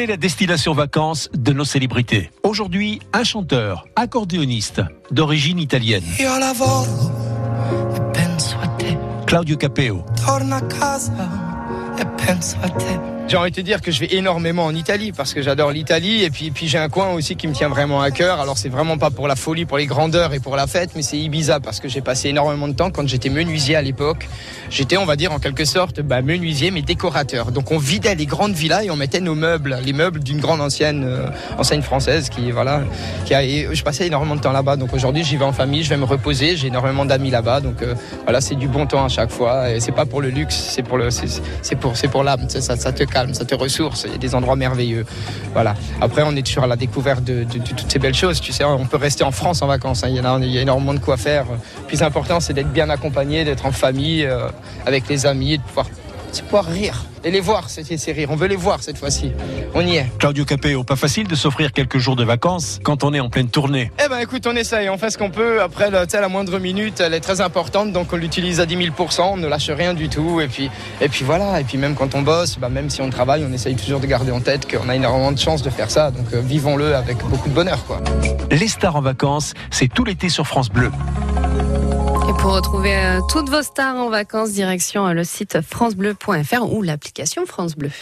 est la destination vacances de nos célébrités Aujourd'hui, un chanteur, accordéoniste, d'origine italienne. E. Claudio Capeo. J'ai envie de te dire que je vais énormément en Italie parce que j'adore l'Italie et puis, puis j'ai un coin aussi qui me tient vraiment à cœur. Alors c'est vraiment pas pour la folie, pour les grandeurs et pour la fête, mais c'est Ibiza parce que j'ai passé énormément de temps quand j'étais menuisier à l'époque. J'étais, on va dire en quelque sorte, bah, menuisier mais décorateur. Donc on vidait les grandes villas et on mettait nos meubles, les meubles d'une grande ancienne euh, enseigne française qui voilà, qui a. Et je passais énormément de temps là-bas. Donc aujourd'hui j'y vais en famille, je vais me reposer. J'ai énormément d'amis là-bas, donc euh, voilà c'est du bon temps à chaque fois. Et c'est pas pour le luxe, c'est pour le, c'est c'est c'est pour l'âme. Ça, te calme, ça te ressource. Il y a des endroits merveilleux. Voilà. Après, on est à la découverte de, toutes ces belles choses. Tu sais, on peut rester en France en vacances. hein. Il, y a, il y a énormément de quoi faire. Le plus important, c'est d'être bien accompagné, d'être en famille, euh, avec les amis, de pouvoir, c'est pouvoir rire. Et les voir, ces, ces rires. On veut les voir cette fois-ci. On y est. Claudio Capeo, pas facile de s'offrir quelques jours de vacances quand on est en pleine tournée. Eh ben écoute, on essaye, on fait ce qu'on peut. Après, sais, la moindre minute, elle est très importante, donc on l'utilise à 10 000% on ne lâche rien du tout. Et puis, et puis voilà, et puis même quand on bosse, bah, même si on travaille, on essaye toujours de garder en tête qu'on a énormément de chance de faire ça. Donc euh, vivons-le avec beaucoup de bonheur, quoi. Les stars en vacances, c'est tout l'été sur France Bleu. Pour retrouver euh, toutes vos stars en vacances, direction euh, le site francebleu.fr ou l'application France Bleu.